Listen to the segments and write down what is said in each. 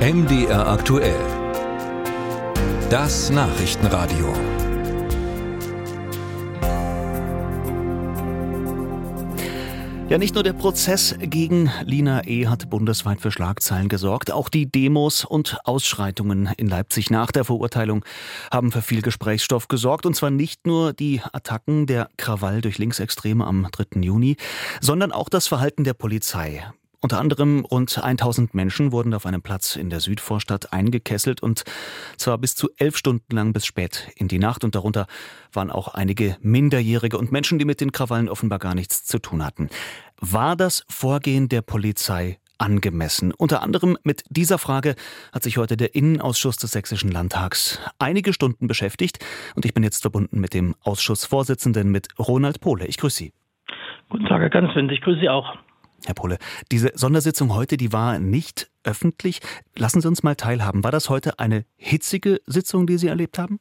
MDR aktuell. Das Nachrichtenradio. Ja, nicht nur der Prozess gegen Lina E. hat bundesweit für Schlagzeilen gesorgt. Auch die Demos und Ausschreitungen in Leipzig nach der Verurteilung haben für viel Gesprächsstoff gesorgt. Und zwar nicht nur die Attacken der Krawall durch Linksextreme am 3. Juni, sondern auch das Verhalten der Polizei. Unter anderem rund 1000 Menschen wurden auf einem Platz in der Südvorstadt eingekesselt und zwar bis zu elf Stunden lang bis spät in die Nacht und darunter waren auch einige Minderjährige und Menschen, die mit den Krawallen offenbar gar nichts zu tun hatten. War das Vorgehen der Polizei angemessen? Unter anderem mit dieser Frage hat sich heute der Innenausschuss des Sächsischen Landtags einige Stunden beschäftigt und ich bin jetzt verbunden mit dem Ausschussvorsitzenden mit Ronald Pohle. Ich grüße Sie. Guten Tag, Herr Ganswind. Ich grüße Sie auch. Herr Pohle, diese Sondersitzung heute, die war nicht öffentlich. Lassen Sie uns mal teilhaben. War das heute eine hitzige Sitzung, die Sie erlebt haben?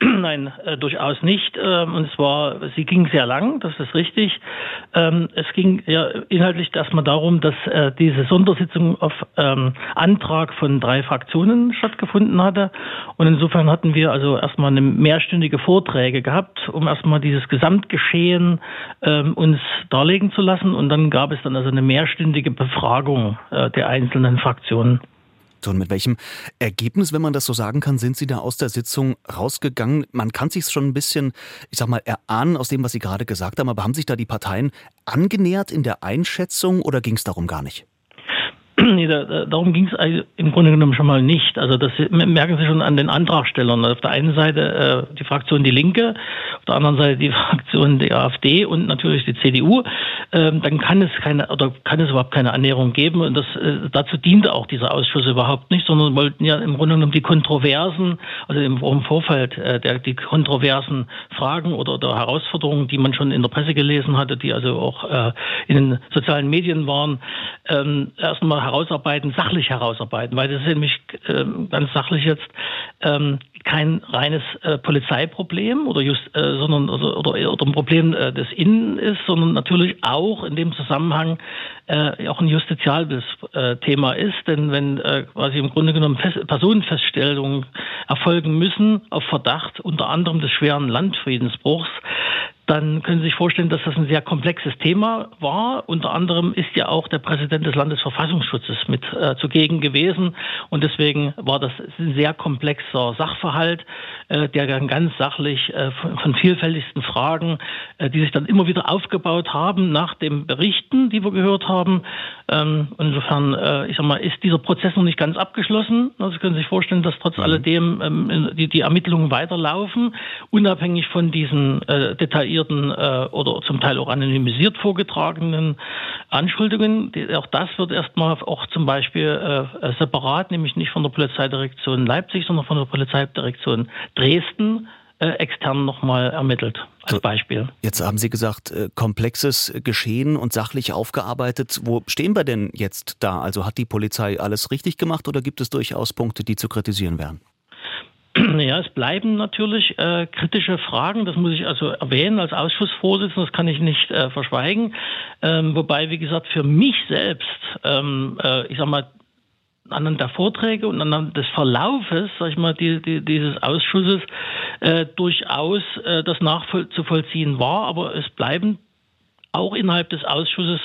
Nein, äh, durchaus nicht. Ähm, und zwar, sie ging sehr lang, das ist richtig. Ähm, es ging ja inhaltlich erstmal darum, dass äh, diese Sondersitzung auf ähm, Antrag von drei Fraktionen stattgefunden hatte. Und insofern hatten wir also erstmal eine mehrstündige Vorträge gehabt, um erstmal dieses Gesamtgeschehen ähm, uns darlegen zu lassen. Und dann gab es dann also eine mehrstündige Befragung äh, der einzelnen Fraktionen. Und mit welchem Ergebnis, wenn man das so sagen kann, sind Sie da aus der Sitzung rausgegangen? Man kann sich schon ein bisschen, ich sag mal, erahnen aus dem, was Sie gerade gesagt haben, aber haben sich da die Parteien angenähert in der Einschätzung oder ging es darum gar nicht? Nee, da, darum ging es im Grunde genommen schon mal nicht. Also das merken Sie schon an den Antragstellern. Auf der einen Seite äh, die Fraktion Die Linke, auf der anderen Seite die Fraktion der AfD und natürlich die CDU. Ähm, dann kann es keine oder kann es überhaupt keine Annäherung geben. Und das, äh, dazu diente auch dieser Ausschuss überhaupt nicht, sondern wollten ja im Grunde genommen die Kontroversen, also im, im Vorfeld äh, der, die kontroversen Fragen oder, oder Herausforderungen, die man schon in der Presse gelesen hatte, die also auch äh, in den sozialen Medien waren, ähm, erstmal herausarbeiten, sachlich herausarbeiten, weil das ist nämlich äh, ganz sachlich jetzt ähm, kein reines äh, Polizeiproblem oder just, äh, sondern oder, oder, oder ein Problem äh, des Innen ist, sondern natürlich auch in dem Zusammenhang äh, auch ein justiziales äh, Thema ist, denn wenn quasi im Grunde genommen Fest Personenfeststellungen erfolgen müssen auf Verdacht unter anderem des schweren Landfriedensbruchs, dann können Sie sich vorstellen, dass das ein sehr komplexes Thema war. Unter anderem ist ja auch der Präsident des Landesverfassungsschutzes mit äh, zugegen gewesen. Und deswegen war das ein sehr komplexer Sachverhalt, äh, der dann ganz sachlich äh, von, von, vielfältigsten Fragen, äh, die sich dann immer wieder aufgebaut haben nach den Berichten, die wir gehört haben. Ähm, insofern, äh, ich sag mal, ist dieser Prozess noch nicht ganz abgeschlossen. Also Sie können sich vorstellen, dass trotz mhm. alledem ähm, die, die Ermittlungen weiterlaufen, unabhängig von diesen äh, detaillierten detaillierten äh, oder zum Teil auch anonymisiert vorgetragenen Anschuldigungen. Die, auch das wird erstmal auch zum Beispiel äh, äh, separat, nämlich nicht von der Polizeidirektion Leipzig, sondern von der Polizeidirektion Dresden äh, extern nochmal ermittelt, als Beispiel. Jetzt haben Sie gesagt, äh, komplexes Geschehen und sachlich aufgearbeitet. Wo stehen wir denn jetzt da? Also hat die Polizei alles richtig gemacht oder gibt es durchaus Punkte, die zu kritisieren wären? Ja, es bleiben natürlich äh, kritische Fragen. Das muss ich also erwähnen als Ausschussvorsitzender. Das kann ich nicht äh, verschweigen. Ähm, wobei, wie gesagt, für mich selbst, ähm, äh, ich sag mal, anhand der Vorträge und anhand des Verlaufes, sag ich mal, die, die, dieses Ausschusses äh, durchaus äh, das nachzuvollziehen war. Aber es bleiben auch innerhalb des Ausschusses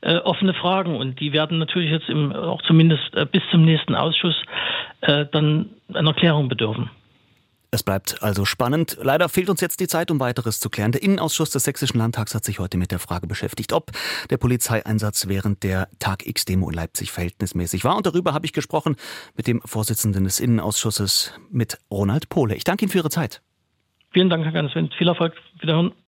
äh, offene Fragen und die werden natürlich jetzt im, auch zumindest äh, bis zum nächsten Ausschuss äh, dann einer Klärung bedürfen. Es bleibt also spannend. Leider fehlt uns jetzt die Zeit, um weiteres zu klären. Der Innenausschuss des Sächsischen Landtags hat sich heute mit der Frage beschäftigt, ob der Polizeieinsatz während der Tag X-Demo in Leipzig verhältnismäßig war. Und darüber habe ich gesprochen mit dem Vorsitzenden des Innenausschusses, mit Ronald Pohle. Ich danke Ihnen für Ihre Zeit. Vielen Dank, Herr Ganswind. Viel Erfolg. Wiederhören.